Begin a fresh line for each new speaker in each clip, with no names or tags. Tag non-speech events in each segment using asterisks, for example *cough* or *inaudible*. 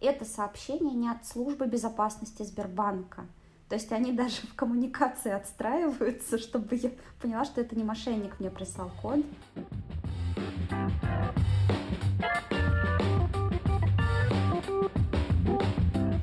это сообщение не от службы безопасности Сбербанка. То есть они даже в коммуникации отстраиваются, *laughs* чтобы я поняла, что это не мошенник мне прислал код.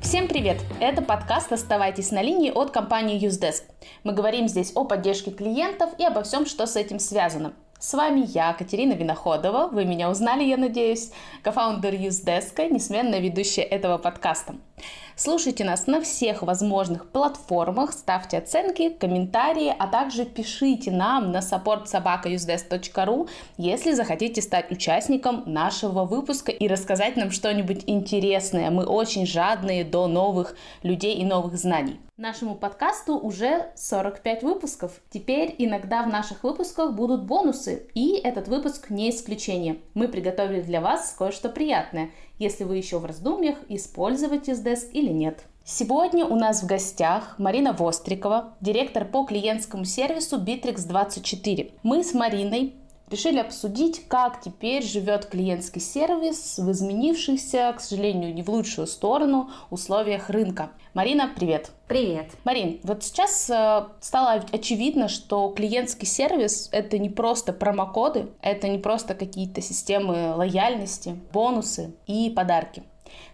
Всем привет! Это подкаст «Оставайтесь на линии» от компании Usedesk. Мы говорим здесь о поддержке клиентов и обо всем, что с этим связано. С вами я, Катерина Виноходова. Вы меня узнали, я надеюсь. Кофаундер Usedesk, несменная ведущая этого подкаста. Слушайте нас на всех возможных платформах, ставьте оценки, комментарии, а также пишите нам на supportsobaka.usedesk.ru, если захотите стать участником нашего выпуска и рассказать нам что-нибудь интересное. Мы очень жадные до новых людей и новых знаний. Нашему подкасту уже 45 выпусков. Теперь иногда в наших выпусках будут бонусы, и этот выпуск не исключение. Мы приготовили для вас кое-что приятное – если вы еще в раздумьях, использовать Usedesk или нет. Сегодня у нас в гостях Марина Вострикова, директор по клиентскому сервису Bittrex24. Мы с Мариной решили обсудить, как теперь живет клиентский сервис в изменившихся, к сожалению, не в лучшую сторону условиях рынка. Марина, привет.
Привет.
Марин, вот сейчас э, стало очевидно, что клиентский сервис это не просто промокоды, это не просто какие-то системы лояльности, бонусы и подарки.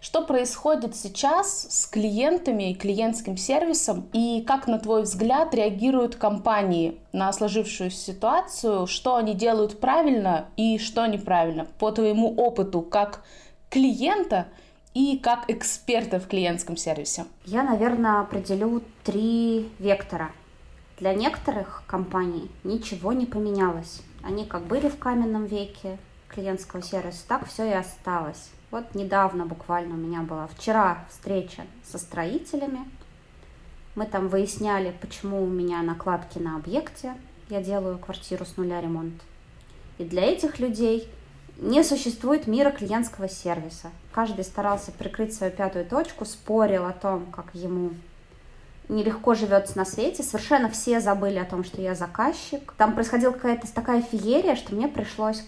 Что происходит сейчас с клиентами и клиентским сервисом, и как, на твой взгляд, реагируют компании на сложившуюся ситуацию, что они делают правильно и что неправильно, по твоему опыту как клиента и как эксперта в клиентском сервисе?
Я, наверное, определю три вектора. Для некоторых компаний ничего не поменялось. Они как были в каменном веке клиентского сервиса, так все и осталось. Вот недавно буквально у меня была вчера встреча со строителями. Мы там выясняли, почему у меня накладки на объекте. Я делаю квартиру с нуля ремонт. И для этих людей не существует мира клиентского сервиса. Каждый старался прикрыть свою пятую точку, спорил о том, как ему нелегко живется на свете. Совершенно все забыли о том, что я заказчик. Там происходила какая-то такая феерия, что мне пришлось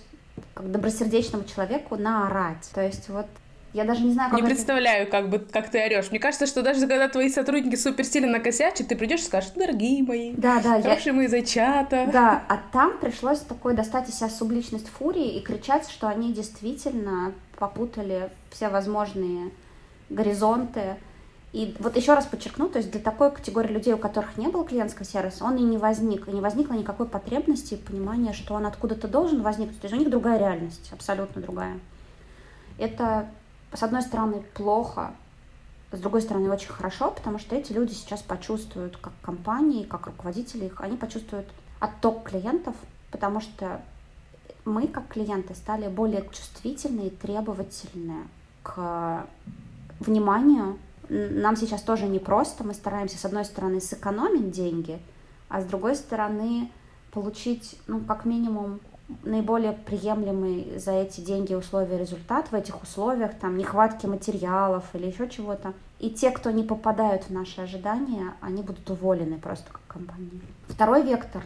как добросердечному человеку наорать. То есть вот я даже не знаю,
как... Не это... представляю, как, бы, как ты орешь. Мне кажется, что даже когда твои сотрудники супер сильно накосячат, ты придешь и скажешь, дорогие мои,
да, да,
хорошие я... мои зайчата.
Да, а там пришлось такой достать из себя субличность фурии и кричать, что они действительно попутали все возможные горизонты, и вот еще раз подчеркну, то есть для такой категории людей, у которых не был клиентского сервиса, он и не возник, и не возникло никакой потребности и понимания, что он откуда-то должен возникнуть. То есть у них другая реальность, абсолютно другая. Это, с одной стороны, плохо, с другой стороны, очень хорошо, потому что эти люди сейчас почувствуют, как компании, как руководители их, они почувствуют отток клиентов, потому что мы, как клиенты, стали более чувствительны и требовательны к вниманию нам сейчас тоже непросто. Мы стараемся, с одной стороны, сэкономить деньги, а с другой стороны, получить, ну, как минимум, наиболее приемлемый за эти деньги условия результат в этих условиях, там, нехватки материалов или еще чего-то. И те, кто не попадают в наши ожидания, они будут уволены просто как компании. Второй вектор.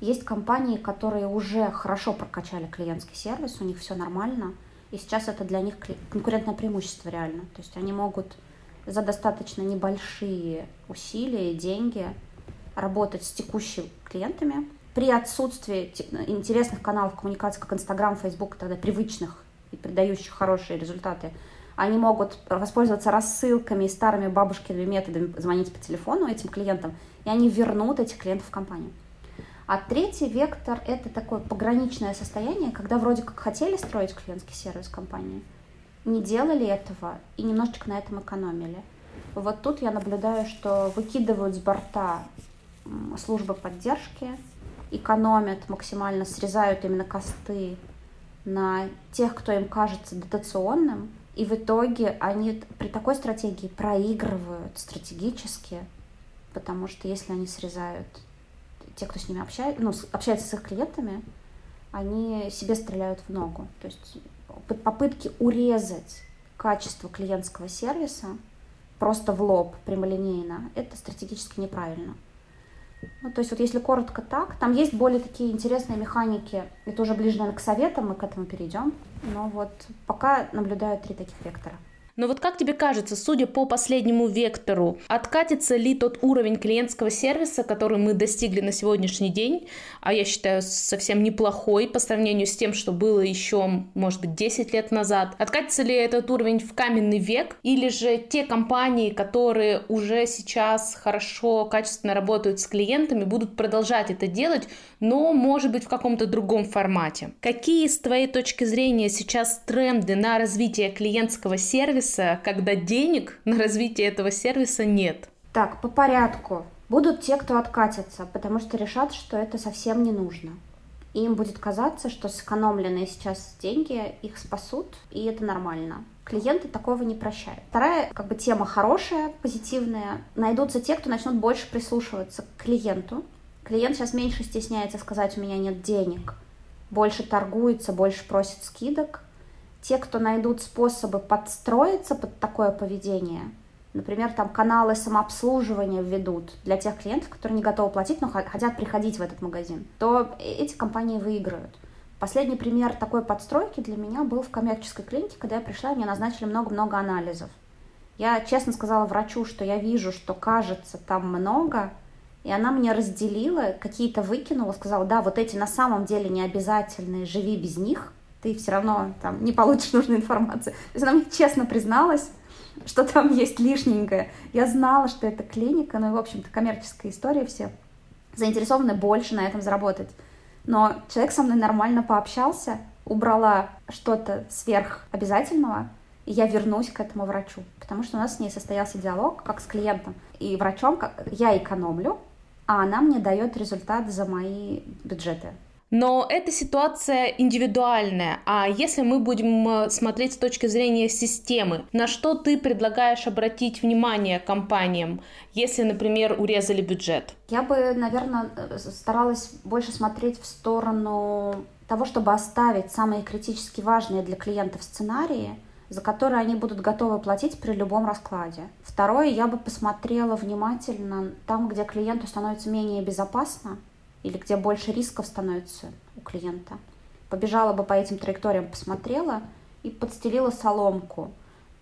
Есть компании, которые уже хорошо прокачали клиентский сервис, у них все нормально, и сейчас это для них конкурентное преимущество реально. То есть они могут за достаточно небольшие усилия и деньги работать с текущими клиентами. При отсутствии интересных каналов коммуникации, как Инстаграм, Фейсбук, тогда привычных и придающих хорошие результаты, они могут воспользоваться рассылками и старыми бабушкиными методами звонить по телефону этим клиентам, и они вернут этих клиентов в компанию. А третий вектор – это такое пограничное состояние, когда вроде как хотели строить клиентский сервис компании – не делали этого и немножечко на этом экономили. Вот тут я наблюдаю, что выкидывают с борта службы поддержки, экономят максимально, срезают именно косты на тех, кто им кажется дотационным, и в итоге они при такой стратегии проигрывают стратегически, потому что если они срезают те, кто с ними общается, ну, общается с их клиентами, они себе стреляют в ногу. То есть попытки урезать качество клиентского сервиса просто в лоб, прямолинейно, это стратегически неправильно. Ну, то есть вот если коротко так, там есть более такие интересные механики, это уже ближе, наверное, к советам, мы к этому перейдем, но вот пока наблюдаю три таких вектора.
Но вот как тебе кажется, судя по последнему вектору, откатится ли тот уровень клиентского сервиса, который мы достигли на сегодняшний день, а я считаю совсем неплохой по сравнению с тем, что было еще, может быть, 10 лет назад, откатится ли этот уровень в каменный век, или же те компании, которые уже сейчас хорошо, качественно работают с клиентами, будут продолжать это делать, но, может быть, в каком-то другом формате. Какие, с твоей точки зрения, сейчас тренды на развитие клиентского сервиса сервиса, когда денег на развитие этого сервиса нет?
Так, по порядку. Будут те, кто откатится, потому что решат, что это совсем не нужно. И им будет казаться, что сэкономленные сейчас деньги их спасут, и это нормально. Клиенты такого не прощают. Вторая как бы тема хорошая, позитивная. Найдутся те, кто начнут больше прислушиваться к клиенту. Клиент сейчас меньше стесняется сказать, у меня нет денег. Больше торгуется, больше просит скидок те, кто найдут способы подстроиться под такое поведение, например, там каналы самообслуживания введут для тех клиентов, которые не готовы платить, но хотят приходить в этот магазин, то эти компании выиграют. Последний пример такой подстройки для меня был в коммерческой клинике, когда я пришла, мне назначили много-много анализов. Я честно сказала врачу, что я вижу, что кажется там много, и она мне разделила, какие-то выкинула, сказала, да, вот эти на самом деле не обязательные, живи без них – ты все равно там не получишь нужную информацию. То есть она мне честно призналась, что там есть лишненькое. Я знала, что это клиника, ну и, в общем-то, коммерческая история, все заинтересованы больше на этом заработать. Но человек со мной нормально пообщался, убрала что-то сверх обязательного, и я вернусь к этому врачу. Потому что у нас с ней состоялся диалог, как с клиентом и врачом, как я экономлю, а она мне дает результат за мои бюджеты.
Но эта ситуация индивидуальная. А если мы будем э, смотреть с точки зрения системы, на что ты предлагаешь обратить внимание компаниям, если, например, урезали бюджет?
Я бы, наверное, э, старалась больше смотреть в сторону того, чтобы оставить самые критически важные для клиентов сценарии, за которые они будут готовы платить при любом раскладе. Второе, я бы посмотрела внимательно там, где клиенту становится менее безопасно, или где больше рисков становится у клиента. Побежала бы по этим траекториям, посмотрела и подстелила соломку.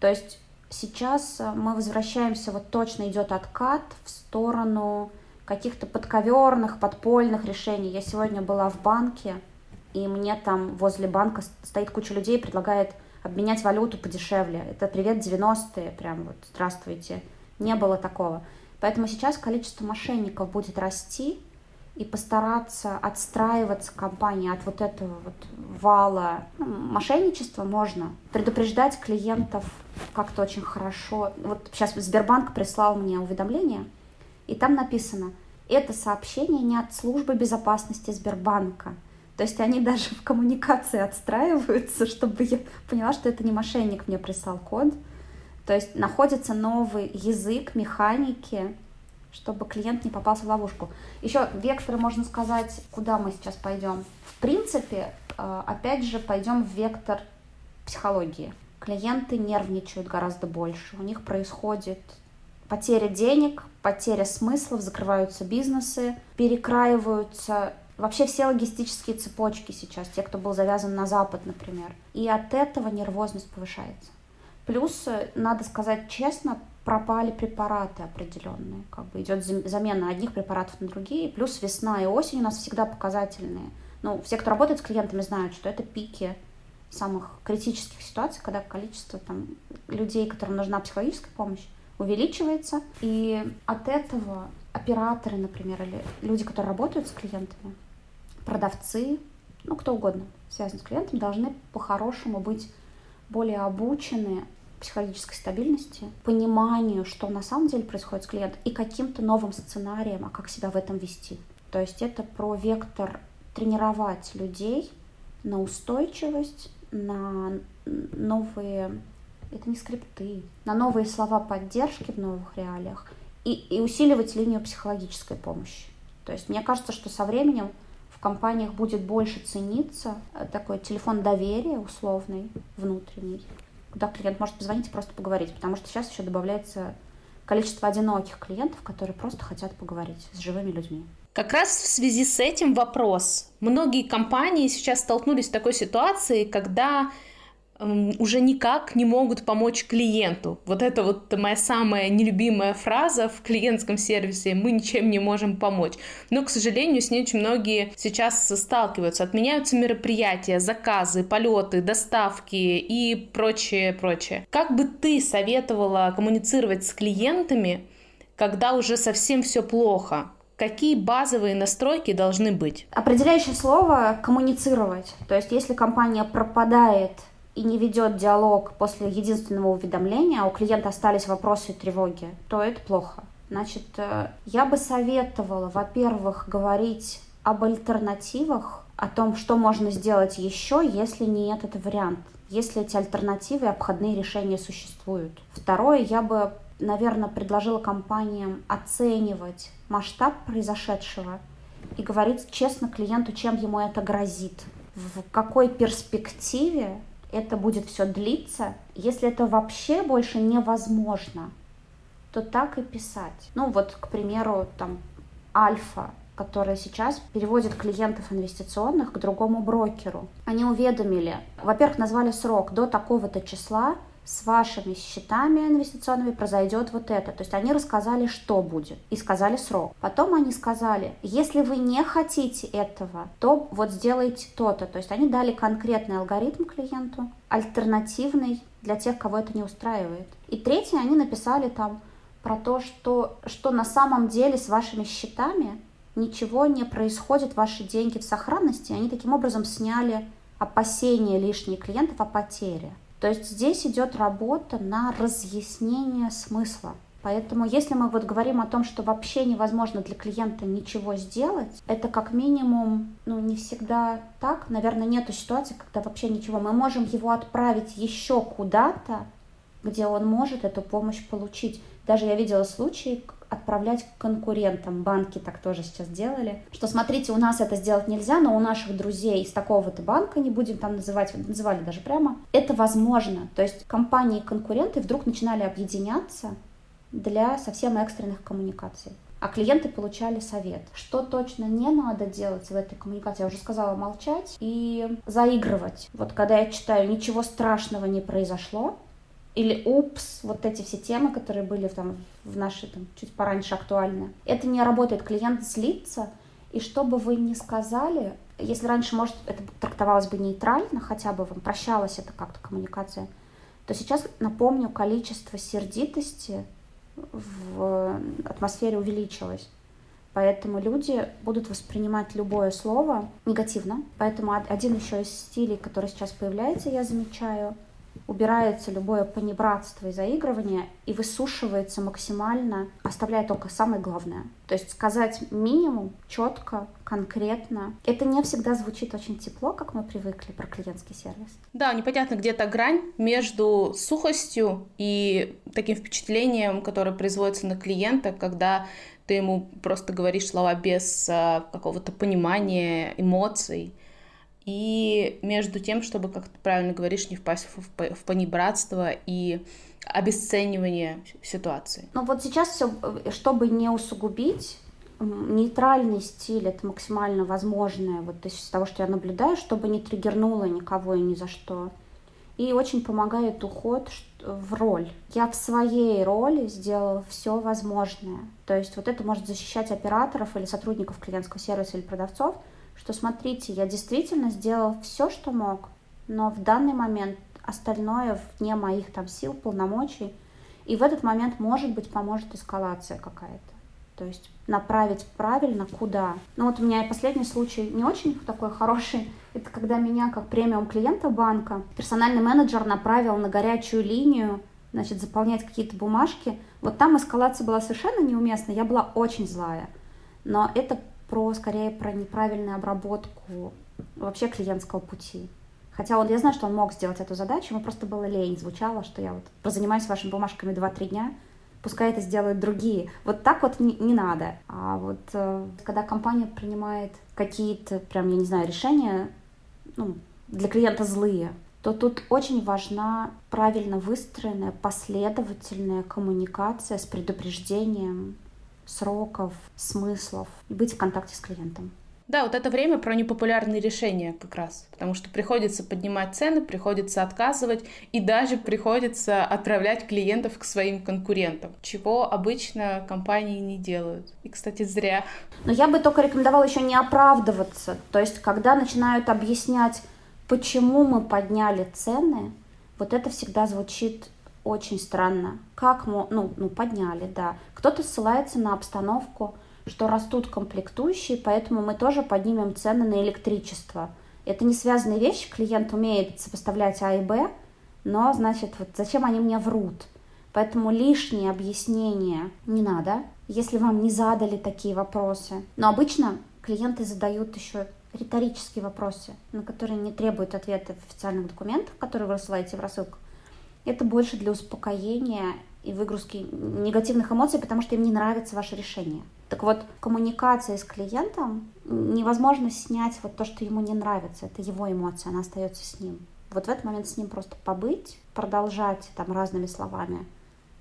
То есть сейчас э, мы возвращаемся, вот точно идет откат в сторону каких-то подковерных, подпольных решений. Я сегодня была в банке, и мне там возле банка стоит куча людей, предлагает обменять валюту подешевле. Это привет 90-е, прям вот здравствуйте. Не было такого. Поэтому сейчас количество мошенников будет расти, и постараться отстраиваться компании от вот этого вот вала ну, мошенничества можно. Предупреждать клиентов как-то очень хорошо. Вот сейчас Сбербанк прислал мне уведомление, и там написано, это сообщение не от службы безопасности Сбербанка. То есть они даже в коммуникации отстраиваются, чтобы я поняла, что это не мошенник мне прислал код. То есть находится новый язык механики, чтобы клиент не попался в ловушку. Еще векторы, можно сказать, куда мы сейчас пойдем. В принципе, э, опять же, пойдем в вектор психологии. Клиенты нервничают гораздо больше. У них происходит потеря денег, потеря смыслов, закрываются бизнесы, перекраиваются вообще все логистические цепочки сейчас, те, кто был завязан на Запад, например. И от этого нервозность повышается. Плюс, э, надо сказать честно, пропали препараты определенные. Как бы идет замена одних препаратов на другие. Плюс весна и осень у нас всегда показательные. Ну, все, кто работает с клиентами, знают, что это пики самых критических ситуаций, когда количество там, людей, которым нужна психологическая помощь, увеличивается. И от этого операторы, например, или люди, которые работают с клиентами, продавцы, ну, кто угодно, связан с клиентами, должны по-хорошему быть более обучены психологической стабильности, пониманию, что на самом деле происходит с клиентом, и каким-то новым сценарием, а как себя в этом вести. То есть это про вектор тренировать людей на устойчивость, на новые, это не скрипты, на новые слова поддержки в новых реалиях и, и усиливать линию психологической помощи. То есть мне кажется, что со временем в компаниях будет больше цениться э, такой телефон доверия условный, внутренний, куда клиент может позвонить и просто поговорить, потому что сейчас еще добавляется количество одиноких клиентов, которые просто хотят поговорить с живыми людьми.
Как раз в связи с этим вопрос. Многие компании сейчас столкнулись с такой ситуацией, когда уже никак не могут помочь клиенту. Вот это вот моя самая нелюбимая фраза в клиентском сервисе. Мы ничем не можем помочь. Но, к сожалению, с ней очень многие сейчас сталкиваются. Отменяются мероприятия, заказы, полеты, доставки и прочее, прочее. Как бы ты советовала коммуницировать с клиентами, когда уже совсем все плохо? Какие базовые настройки должны быть?
Определяющее слово – коммуницировать. То есть, если компания пропадает и не ведет диалог после единственного уведомления, а у клиента остались вопросы и тревоги, то это плохо. Значит, э, я бы советовала, во-первых, говорить об альтернативах, о том, что можно сделать еще, если не этот вариант, если эти альтернативы и обходные решения существуют. Второе, я бы, наверное, предложила компаниям оценивать масштаб произошедшего и говорить честно клиенту, чем ему это грозит, в какой перспективе это будет все длиться. Если это вообще больше невозможно, то так и писать. Ну вот, к примеру, там Альфа, которая сейчас переводит клиентов инвестиционных к другому брокеру. Они уведомили, во-первых, назвали срок до такого-то числа, с вашими счетами инвестиционными произойдет вот это. То есть они рассказали, что будет, и сказали срок. Потом они сказали, если вы не хотите этого, то вот сделайте то-то. То есть они дали конкретный алгоритм клиенту, альтернативный для тех, кого это не устраивает. И третье, они написали там про то, что, что на самом деле с вашими счетами ничего не происходит, ваши деньги в сохранности. Они таким образом сняли опасения лишних клиентов о потере. То есть здесь идет работа на разъяснение смысла. Поэтому если мы вот говорим о том, что вообще невозможно для клиента ничего сделать, это как минимум, ну, не всегда так. Наверное, нету ситуации, когда вообще ничего. Мы можем его отправить еще куда-то, где он может эту помощь получить. Даже я видела случаи, отправлять к конкурентам. Банки так тоже сейчас делали. Что смотрите, у нас это сделать нельзя, но у наших друзей из такого-то банка, не будем там называть, называли даже прямо, это возможно. То есть компании-конкуренты вдруг начинали объединяться для совсем экстренных коммуникаций. А клиенты получали совет, что точно не надо делать в этой коммуникации. Я уже сказала молчать и заигрывать. Вот когда я читаю «Ничего страшного не произошло», или упс, вот эти все темы, которые были там в нашей, там, чуть пораньше актуальны. Это не работает, клиент злится, и что бы вы ни сказали, если раньше, может, это трактовалось бы нейтрально, хотя бы вам прощалась это как-то коммуникация, то сейчас, напомню, количество сердитости в атмосфере увеличилось. Поэтому люди будут воспринимать любое слово негативно. Поэтому один еще из стилей, который сейчас появляется, я замечаю – убирается любое понебратство и заигрывание и высушивается максимально, оставляя только самое главное. То есть сказать минимум, четко, конкретно. Это не всегда звучит очень тепло, как мы привыкли про клиентский сервис.
Да, непонятно где-то грань между сухостью и таким впечатлением, которое производится на клиента, когда ты ему просто говоришь слова без а, какого-то понимания, эмоций и между тем, чтобы, как ты правильно говоришь, не впасть в, в понебратство и обесценивание ситуации.
Ну вот сейчас все, чтобы не усугубить, нейтральный стиль это максимально возможное, вот из того, что я наблюдаю, чтобы не триггернуло никого и ни за что. И очень помогает уход в роль. Я в своей роли сделала все возможное. То есть вот это может защищать операторов или сотрудников клиентского сервиса или продавцов – что смотрите, я действительно сделал все, что мог, но в данный момент остальное вне моих там сил, полномочий, и в этот момент, может быть, поможет эскалация какая-то. То есть направить правильно куда. Ну вот у меня последний случай не очень такой хороший. *laughs* Это когда меня как премиум клиента банка персональный менеджер направил на горячую линию, значит, заполнять какие-то бумажки. Вот там эскалация была совершенно неуместна. Я была очень злая. Но это про, скорее, про неправильную обработку вообще клиентского пути. Хотя он, я знаю, что он мог сделать эту задачу, ему просто было лень, звучало, что я вот прозанимаюсь вашими бумажками 2-3 дня, пускай это сделают другие. Вот так вот не, не надо. А вот э, когда компания принимает какие-то, прям, я не знаю, решения, ну, для клиента злые, то тут очень важна правильно выстроенная, последовательная коммуникация с предупреждением сроков, смыслов и быть в контакте с клиентом.
Да, вот это время про непопулярные решения как раз, потому что приходится поднимать цены, приходится отказывать и даже приходится отправлять клиентов к своим конкурентам, чего обычно компании не делают. И, кстати, зря.
Но я бы только рекомендовала еще не оправдываться. То есть, когда начинают объяснять, почему мы подняли цены, вот это всегда звучит очень странно. Как мы, ну, ну, подняли, да. Кто-то ссылается на обстановку, что растут комплектующие, поэтому мы тоже поднимем цены на электричество. Это не связанные вещи, клиент умеет сопоставлять А и Б, но, значит, вот зачем они мне врут? Поэтому лишние объяснения не надо, если вам не задали такие вопросы. Но обычно клиенты задают еще риторические вопросы, на которые не требуют ответа в официальных документах, которые вы рассылаете в рассылку. Это больше для успокоения и выгрузки негативных эмоций, потому что им не нравится ваше решение. Так вот, коммуникация с клиентом невозможно снять вот то, что ему не нравится. Это его эмоция, она остается с ним. Вот в этот момент с ним просто побыть, продолжать там разными словами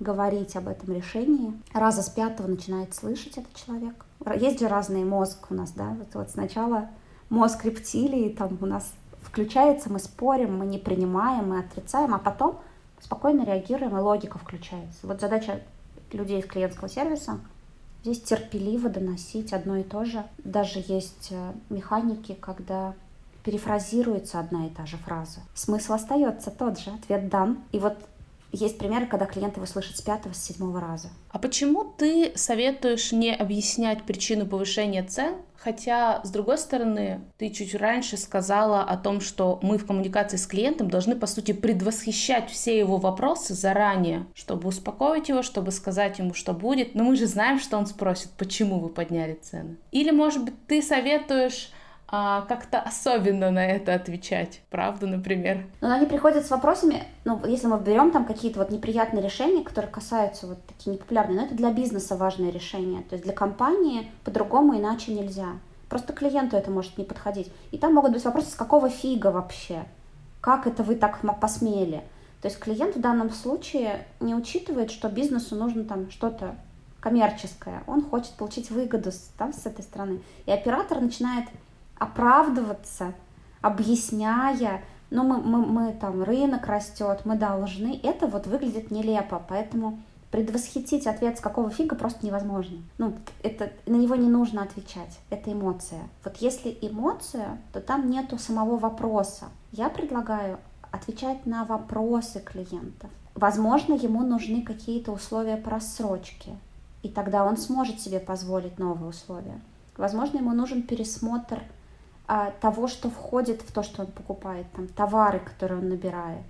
говорить об этом решении. Раза с пятого начинает слышать этот человек. Есть же разный мозг у нас, да? Вот, вот сначала мозг рептилии там у нас включается, мы спорим, мы не принимаем, мы отрицаем, а потом спокойно реагируем, и логика включается. Вот задача людей из клиентского сервиса здесь терпеливо доносить одно и то же. Даже есть э, механики, когда перефразируется одна и та же фраза. Смысл остается тот же, ответ дан. И вот есть примеры, когда клиент его слышит с пятого, с седьмого раза.
А почему ты советуешь не объяснять причину повышения цен, хотя, с другой стороны, ты чуть раньше сказала о том, что мы в коммуникации с клиентом должны, по сути, предвосхищать все его вопросы заранее, чтобы успокоить его, чтобы сказать ему, что будет. Но мы же знаем, что он спросит, почему вы подняли цены. Или, может быть, ты советуешь а, как-то особенно на это отвечать, правда, например.
Но они приходят с вопросами, ну, если мы берем там какие-то вот неприятные решения, которые касаются вот такие непопулярные, но это для бизнеса важное решение, то есть для компании по-другому иначе нельзя. Просто клиенту это может не подходить. И там могут быть вопросы, с какого фига вообще? Как это вы так посмели? То есть клиент в данном случае не учитывает, что бизнесу нужно там что-то коммерческое. Он хочет получить выгоду там, с этой стороны. И оператор начинает оправдываться, объясняя, ну мы, мы, мы там, рынок растет, мы должны, это вот выглядит нелепо, поэтому предвосхитить ответ с какого фига просто невозможно. Ну, это, на него не нужно отвечать, это эмоция. Вот если эмоция, то там нету самого вопроса. Я предлагаю отвечать на вопросы клиентов. Возможно, ему нужны какие-то условия по рассрочке, и тогда он сможет себе позволить новые условия. Возможно, ему нужен пересмотр того, что входит в то, что он покупает, там, товары, которые он набирает.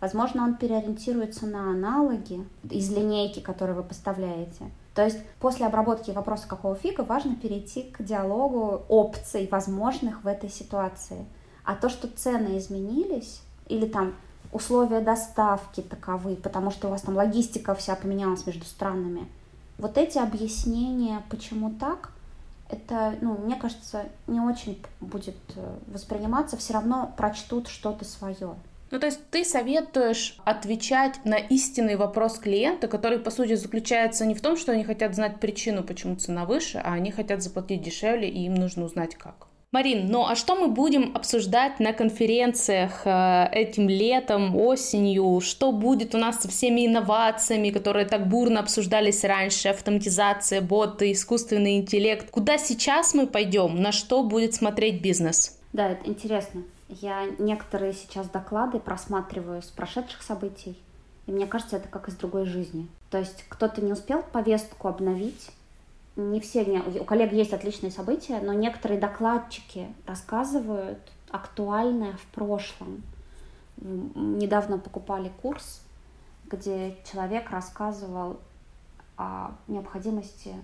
Возможно, он переориентируется на аналоги из линейки, которые вы поставляете. То есть после обработки вопроса какого фига важно перейти к диалогу опций возможных в этой ситуации. А то, что цены изменились, или там условия доставки таковы, потому что у вас там логистика вся поменялась между странами, вот эти объяснения, почему так, это, ну, мне кажется, не очень будет э, восприниматься, все равно прочтут что-то свое.
Ну, то есть ты советуешь отвечать на истинный вопрос клиента, который, по сути, заключается не в том, что они хотят знать причину, почему цена выше, а они хотят заплатить дешевле, и им нужно узнать как. Марин, ну а что мы будем обсуждать на конференциях э, этим летом, осенью? Что будет у нас со всеми инновациями, которые так бурно обсуждались раньше? Автоматизация, боты, искусственный интеллект. Куда сейчас мы пойдем? На что будет смотреть бизнес?
Да, это интересно. Я некоторые сейчас доклады просматриваю с прошедших событий, и мне кажется, это как из другой жизни. То есть кто-то не успел повестку обновить, не все, не, у коллег есть отличные события, но некоторые докладчики рассказывают актуальное в прошлом. Недавно покупали курс, где человек рассказывал о необходимости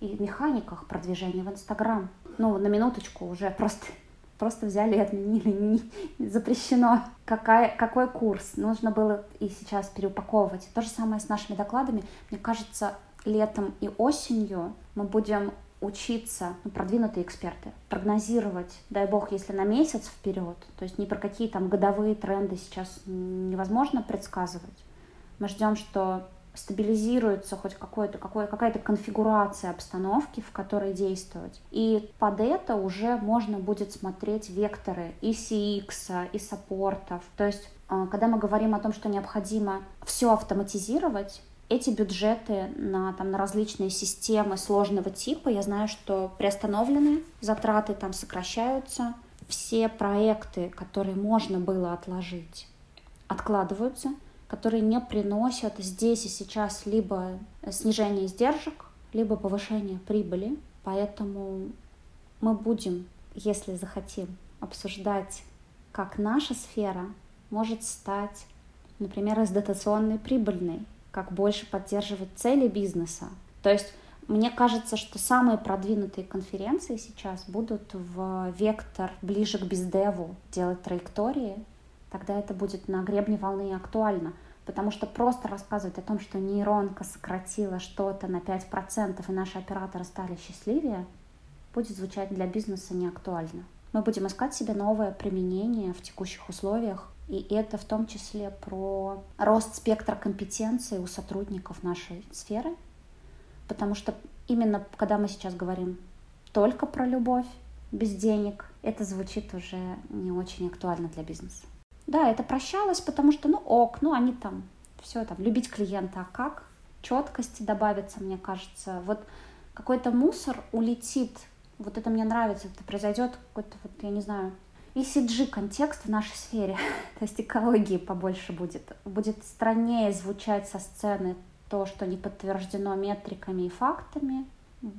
и механиках продвижения в Инстаграм. Ну, на минуточку уже просто, *laughs* просто взяли и отменили. *laughs* Не, запрещено. Какая, какой курс? Нужно было и сейчас переупаковывать. То же самое с нашими докладами. Мне кажется, летом и осенью мы будем учиться, ну, продвинутые эксперты, прогнозировать, дай бог, если на месяц вперед, то есть ни про какие там годовые тренды сейчас невозможно предсказывать. Мы ждем, что стабилизируется хоть какой-то, какой, какая-то конфигурация обстановки, в которой действовать. И под это уже можно будет смотреть векторы и CX, и саппортов. То есть, э, когда мы говорим о том, что необходимо все автоматизировать, эти бюджеты на, там, на различные системы сложного типа, я знаю, что приостановлены, затраты там сокращаются, все проекты, которые можно было отложить, откладываются, которые не приносят здесь и сейчас либо снижение издержек, либо повышение прибыли. Поэтому мы будем, если захотим, обсуждать, как наша сфера может стать, например, из прибыльной, как больше поддерживать цели бизнеса. То есть мне кажется, что самые продвинутые конференции сейчас будут в вектор ближе к бездеву, делать траектории. Тогда это будет на гребне волны актуально. Потому что просто рассказывать о том, что нейронка сократила что-то на 5% и наши операторы стали счастливее, будет звучать для бизнеса неактуально. Мы будем искать себе новое применение в текущих условиях, и это в том числе про рост спектра компетенций у сотрудников нашей сферы, потому что именно когда мы сейчас говорим только про любовь, без денег, это звучит уже не очень актуально для бизнеса. Да, это прощалось, потому что, ну, ок, ну, они там, все там, любить клиента, а как? Четкости добавится, мне кажется. Вот какой-то мусор улетит, вот это мне нравится, это произойдет какой-то, вот, я не знаю, ECG-контекст в нашей сфере, *laughs* то есть экологии побольше будет. Будет страннее звучать со сцены то, что не подтверждено метриками и фактами,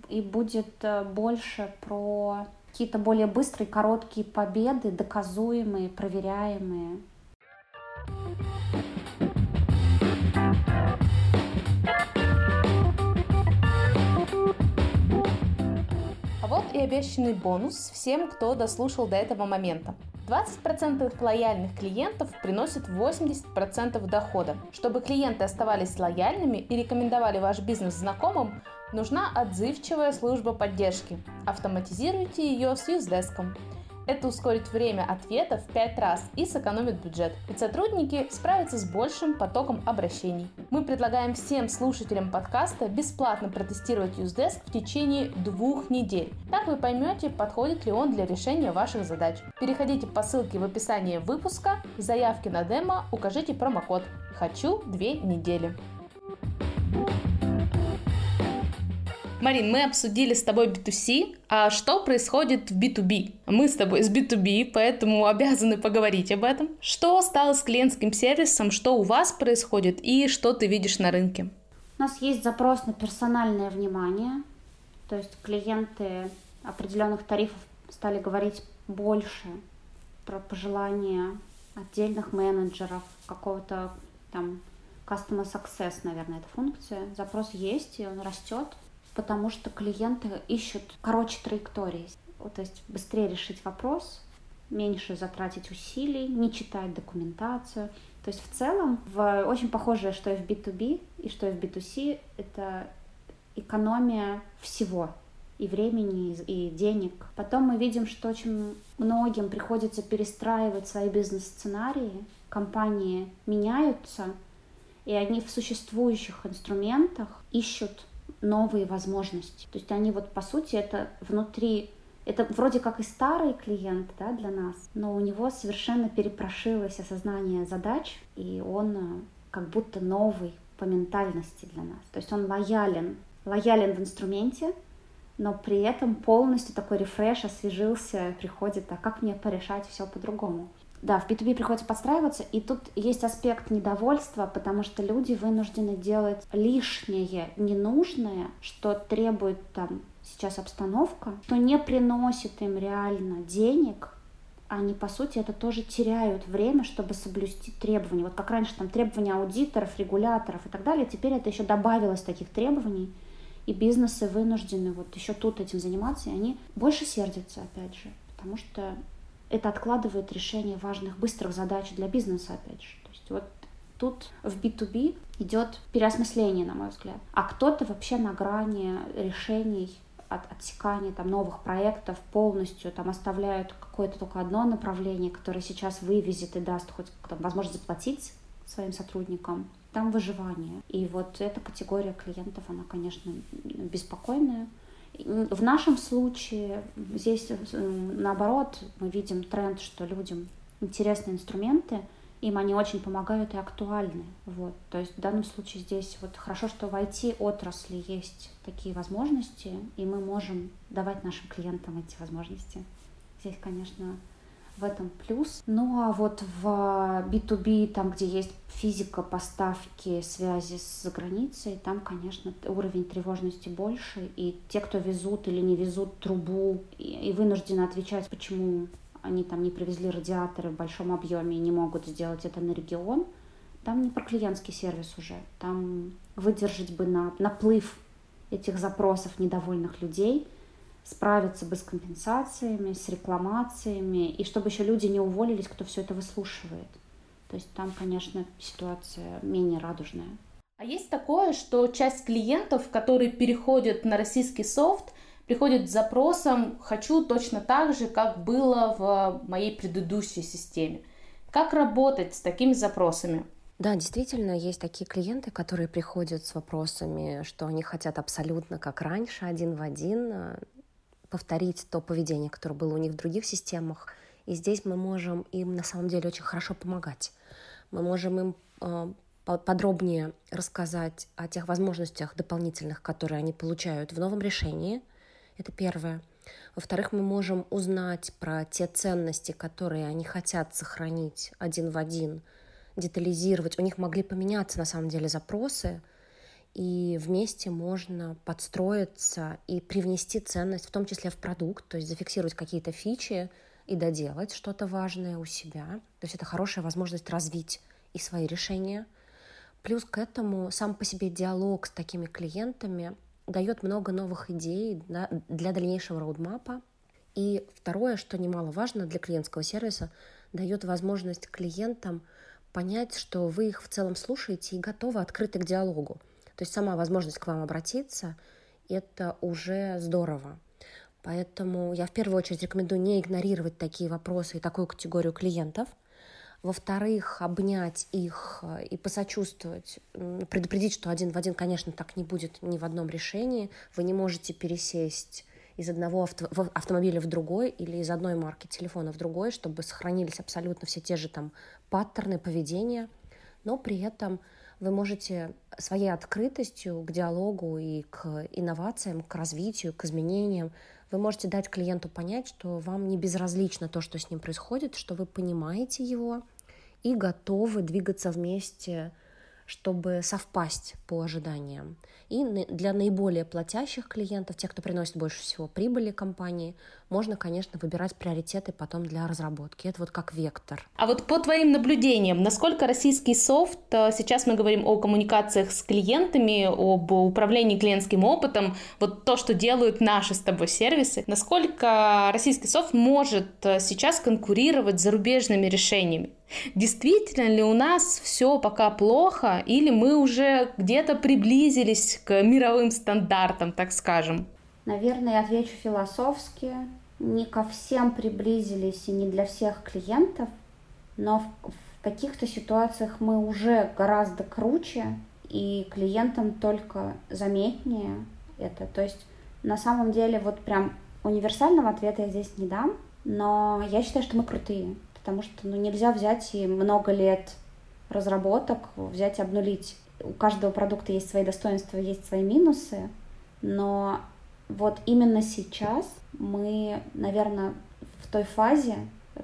и будет э, больше про какие-то более быстрые, короткие победы, доказуемые, проверяемые.
И обещанный бонус всем, кто дослушал до этого момента. 20% лояльных клиентов приносит 80% дохода. Чтобы клиенты оставались лояльными и рекомендовали ваш бизнес знакомым, нужна отзывчивая служба поддержки. Автоматизируйте ее с юздеском. Это ускорит время ответа в 5 раз и сэкономит бюджет. Ведь сотрудники справятся с большим потоком обращений. Мы предлагаем всем слушателям подкаста бесплатно протестировать Usedesk в течение двух недель. Так вы поймете, подходит ли он для решения ваших задач. Переходите по ссылке в описании выпуска, в заявке на демо укажите промокод «Хочу две недели». Марин, мы обсудили с тобой B2C, а что происходит в B2B? Мы с тобой с B2B, поэтому обязаны поговорить об этом. Что стало с клиентским сервисом, что у вас происходит и что ты видишь на рынке?
У нас есть запрос на персональное внимание, то есть клиенты определенных тарифов стали говорить больше про пожелания отдельных менеджеров, какого-то там Customer Success, наверное, эта функция. Запрос есть, и он растет потому что клиенты ищут короче траектории. То есть быстрее решить вопрос, меньше затратить усилий, не читать документацию. То есть в целом в, очень похожее, что и в B2B, и что и в B2C, это экономия всего и времени, и денег. Потом мы видим, что очень многим приходится перестраивать свои бизнес-сценарии, компании меняются, и они в существующих инструментах ищут новые возможности. То есть они вот по сути это внутри это вроде как и старый клиент да, для нас, но у него совершенно перепрошилось осознание задач, и он э, как будто новый по ментальности для нас. То есть он лоялен, лоялен в инструменте, но при этом полностью такой рефреш освежился, приходит, а как мне порешать все по-другому. Да, в B2B приходится подстраиваться, и тут есть аспект недовольства, потому что люди вынуждены делать лишнее, ненужное, что требует там сейчас обстановка, что не приносит им реально денег, они, по сути, это тоже теряют время, чтобы соблюсти требования. Вот как раньше там требования аудиторов, регуляторов и так далее, теперь это еще добавилось таких требований, и бизнесы вынуждены вот еще тут этим заниматься, и они больше сердятся, опять же, потому что это откладывает решение важных, быстрых задач для бизнеса, опять же. То есть вот тут в B2B идет переосмысление, на мой взгляд. А кто-то вообще на грани решений от отсекания там, новых проектов полностью там оставляют какое-то только одно направление, которое сейчас вывезет и даст хоть там, возможность заплатить своим сотрудникам. там выживание. И вот эта категория клиентов, она, конечно, беспокойная. В нашем случае здесь наоборот мы видим тренд, что людям интересны инструменты, им они очень помогают и актуальны. Вот. То есть в данном случае здесь вот хорошо, что в IT-отрасли есть такие возможности, и мы можем давать нашим клиентам эти возможности. Здесь, конечно, в этом плюс. Ну а вот в B2B, там, где есть физика поставки, связи с границей, там, конечно, уровень тревожности больше. И те, кто везут или не везут трубу и вынуждены отвечать, почему они там не привезли радиаторы в большом объеме и не могут сделать это на регион, там не про клиентский сервис уже. Там выдержать бы на наплыв этих запросов недовольных людей, справиться бы с компенсациями, с рекламациями, и чтобы еще люди не уволились, кто все это выслушивает. То есть там, конечно, ситуация менее радужная.
А есть такое, что часть клиентов, которые переходят на российский софт, приходит с запросом «хочу точно так же, как было в моей предыдущей системе». Как работать с такими запросами?
Да, действительно, есть такие клиенты, которые приходят с вопросами, что они хотят абсолютно как раньше, один в один, повторить то поведение, которое было у них в других системах. И здесь мы можем им на самом деле очень хорошо помогать. Мы можем им э, подробнее рассказать о тех возможностях дополнительных, которые они получают в новом решении – это первое. Во-вторых, мы можем узнать про те ценности, которые они хотят сохранить один в один, детализировать. У них могли поменяться на самом деле запросы, и вместе можно подстроиться и привнести ценность, в том числе в продукт, то есть зафиксировать какие-то фичи и доделать что-то важное у себя. То есть это хорошая возможность развить и свои решения. Плюс к этому сам по себе диалог с такими клиентами дает много новых идей для дальнейшего роудмапа. И второе, что немаловажно для клиентского сервиса, дает возможность клиентам понять, что вы их в целом слушаете и готовы открыты к диалогу. То есть сама возможность к вам обратиться — это уже здорово. Поэтому я в первую очередь рекомендую не игнорировать такие вопросы и такую категорию клиентов — во-вторых, обнять их э, и посочувствовать, предупредить, что один в один, конечно, так не будет ни в одном решении. Вы не можете пересесть из одного авто, автомобиля в другой или из одной марки телефона в другой, чтобы сохранились абсолютно все те же там паттерны поведения, но при этом вы можете своей открытостью к диалогу и к инновациям, к развитию, к изменениям, вы можете дать клиенту понять, что вам не безразлично то, что с ним происходит, что вы понимаете его и готовы двигаться вместе чтобы совпасть по ожиданиям. И для наиболее платящих клиентов, тех, кто приносит больше всего прибыли компании, можно, конечно, выбирать приоритеты потом для разработки. Это вот как вектор.
А вот по твоим наблюдениям, насколько российский софт, э, сейчас мы говорим о коммуникациях с клиентами, об управлении клиентским опытом, вот то, что делают наши с тобой сервисы, насколько российский софт может э, сейчас конкурировать с зарубежными решениями? Действительно ли у нас все пока плохо, или мы уже где-то приблизились к мировым стандартам, так скажем?
Наверное, я отвечу философски. Не ко всем приблизились и не для всех клиентов, но в, в каких-то ситуациях мы уже гораздо круче, и клиентам только заметнее это. То есть на самом деле вот прям универсального ответа я здесь не дам, но я считаю, что мы крутые потому что ну, нельзя взять и много лет разработок взять и обнулить. У каждого продукта есть свои достоинства, есть свои минусы, но вот именно сейчас мы, наверное, в той фазе,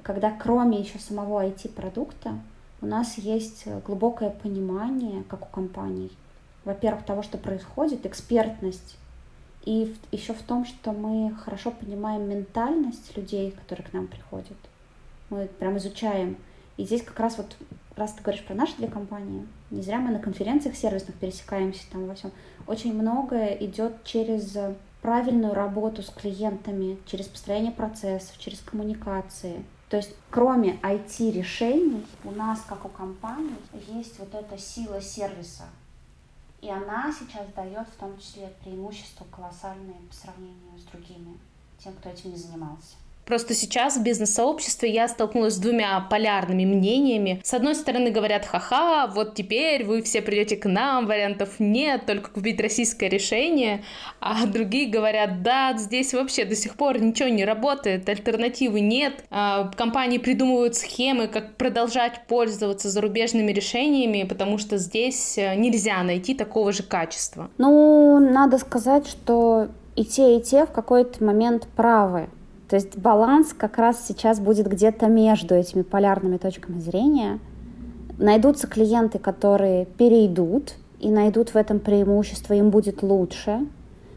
когда кроме еще самого IT-продукта у нас есть глубокое понимание, как у компаний, во-первых, того, что происходит, экспертность, и еще в том, что мы хорошо понимаем ментальность людей, которые к нам приходят мы прям изучаем. И здесь как раз вот, раз ты говоришь про наши две компании, не зря мы на конференциях сервисных пересекаемся там во всем. Очень многое идет через правильную работу с клиентами, через построение процессов, через коммуникации. То есть кроме IT-решений у нас, как у компании, есть вот эта сила сервиса. И она сейчас дает в том числе преимущество колоссальное по сравнению с другими, тем, кто этим не занимался.
Просто сейчас в бизнес-сообществе я столкнулась с двумя полярными мнениями. С одной стороны говорят, ха-ха, вот теперь вы все придете к нам, вариантов нет, только купить российское решение. А другие говорят, да, здесь вообще до сих пор ничего не работает, альтернативы нет. А, компании придумывают схемы, как продолжать пользоваться зарубежными решениями, потому что здесь э, нельзя найти такого же качества.
Ну, надо сказать, что и те, и те в какой-то момент правы. То есть баланс как раз сейчас будет где-то между этими полярными точками зрения. Найдутся клиенты, которые перейдут и найдут в этом преимущество, им будет лучше.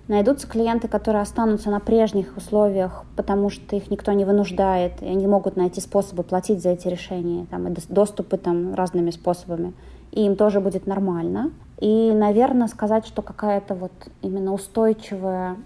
Найдутся клиенты, которые останутся на прежних условиях, потому что их никто не вынуждает, и они могут найти способы платить за эти решения, там, и доступы там, разными способами, и им тоже будет нормально. И, наверное, сказать, что какая-то вот именно устойчивая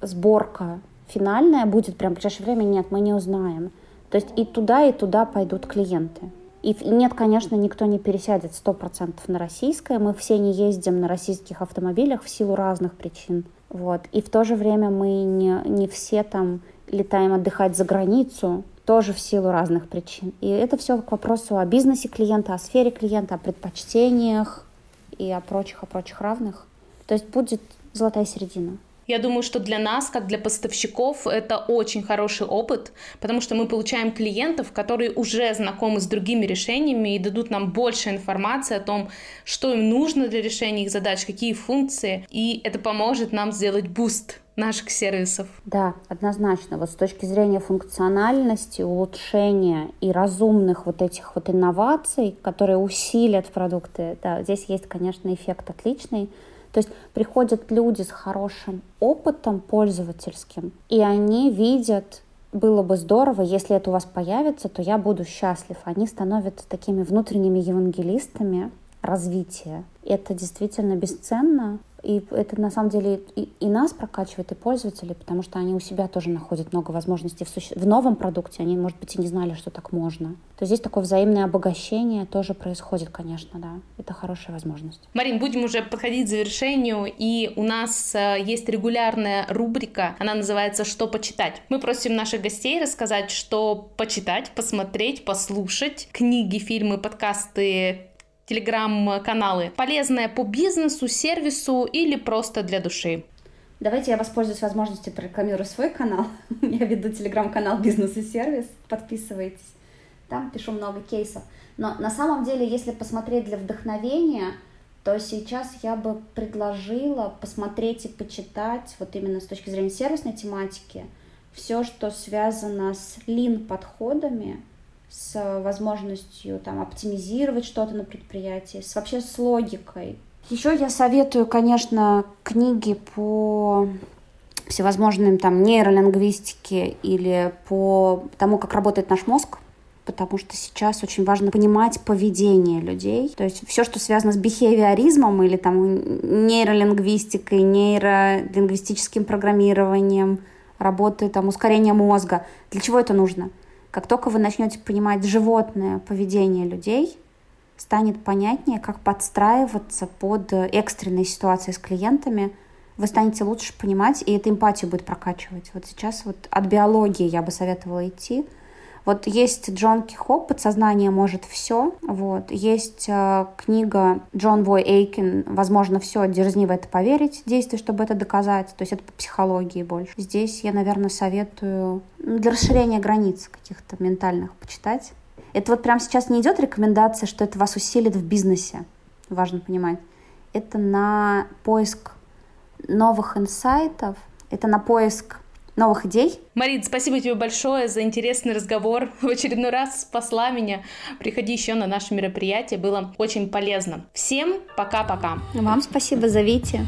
сборка финальная будет прям в ближайшее время, нет, мы не узнаем. То есть и туда, и туда пойдут клиенты. И нет, конечно, никто не пересядет 100% на российское. Мы все не ездим на российских автомобилях в силу разных причин. Вот. И в то же время мы не, не все там летаем отдыхать за границу, тоже в силу разных причин. И это все к вопросу о бизнесе клиента, о сфере клиента, о предпочтениях и о прочих, о прочих равных. То есть будет золотая середина.
Я думаю, что для нас, как для поставщиков, это очень хороший опыт, потому что мы получаем клиентов, которые уже знакомы с другими решениями и дадут нам больше информации о том, что им нужно для решения их задач, какие функции, и это поможет нам сделать boost наших сервисов.
Да, однозначно. Вот с точки зрения функциональности, улучшения и разумных вот этих вот инноваций, которые усилят продукты, да, здесь есть, конечно, эффект отличный. То есть приходят люди с хорошим опытом пользовательским, и они видят было бы здорово, если это у вас появится, то я буду счастлив. Они становятся такими внутренними евангелистами развития. Это действительно бесценно. И это на самом деле и, и нас прокачивает, и пользователей, потому что они у себя тоже находят много возможностей в, суще... в новом продукте. Они, может быть, и не знали, что так можно. То здесь такое взаимное обогащение тоже происходит, конечно, да. Это хорошая возможность.
Марин, будем уже подходить к завершению, и у нас э, есть регулярная рубрика, она называется «Что почитать?». Мы просим наших гостей рассказать, что почитать, посмотреть, послушать, книги, фильмы, подкасты, телеграм-каналы. Полезное по бизнесу, сервису или просто для души?
Давайте я воспользуюсь возможностью прорекламирую свой канал. *laughs* я веду телеграм-канал «Бизнес и сервис». Подписывайтесь. Там пишу много кейсов. Но на самом деле, если посмотреть для вдохновения, то сейчас я бы предложила посмотреть и почитать, вот именно с точки зрения сервисной тематики, все, что связано с лин-подходами, с возможностью там, оптимизировать что-то на предприятии, с, вообще с логикой. Еще я советую, конечно, книги по всевозможным там нейролингвистике или по тому, как работает наш мозг, потому что сейчас очень важно понимать поведение людей. То есть все, что связано с бихевиоризмом или там нейролингвистикой, нейролингвистическим программированием, работой там ускорения мозга. Для чего это нужно? Как только вы начнете понимать животное поведение людей, станет понятнее, как подстраиваться под экстренные ситуации с клиентами, вы станете лучше понимать, и эта эмпатию будет прокачивать. Вот сейчас вот от биологии я бы советовала идти, вот есть Джон Кихоп «Подсознание может все». Вот. Есть э, книга Джон Вой Эйкин «Возможно все, дерзни в это поверить», действие, чтобы это доказать. То есть это по психологии больше. Здесь я, наверное, советую ну, для расширения границ каких-то ментальных почитать. Это вот прямо сейчас не идет рекомендация, что это вас усилит в бизнесе. Важно понимать. Это на поиск новых инсайтов, это на поиск новых идей.
Марин, спасибо тебе большое за интересный разговор. *laughs* В очередной раз спасла меня. Приходи еще на наше мероприятие, было очень полезно. Всем пока-пока.
Вам спасибо, зовите.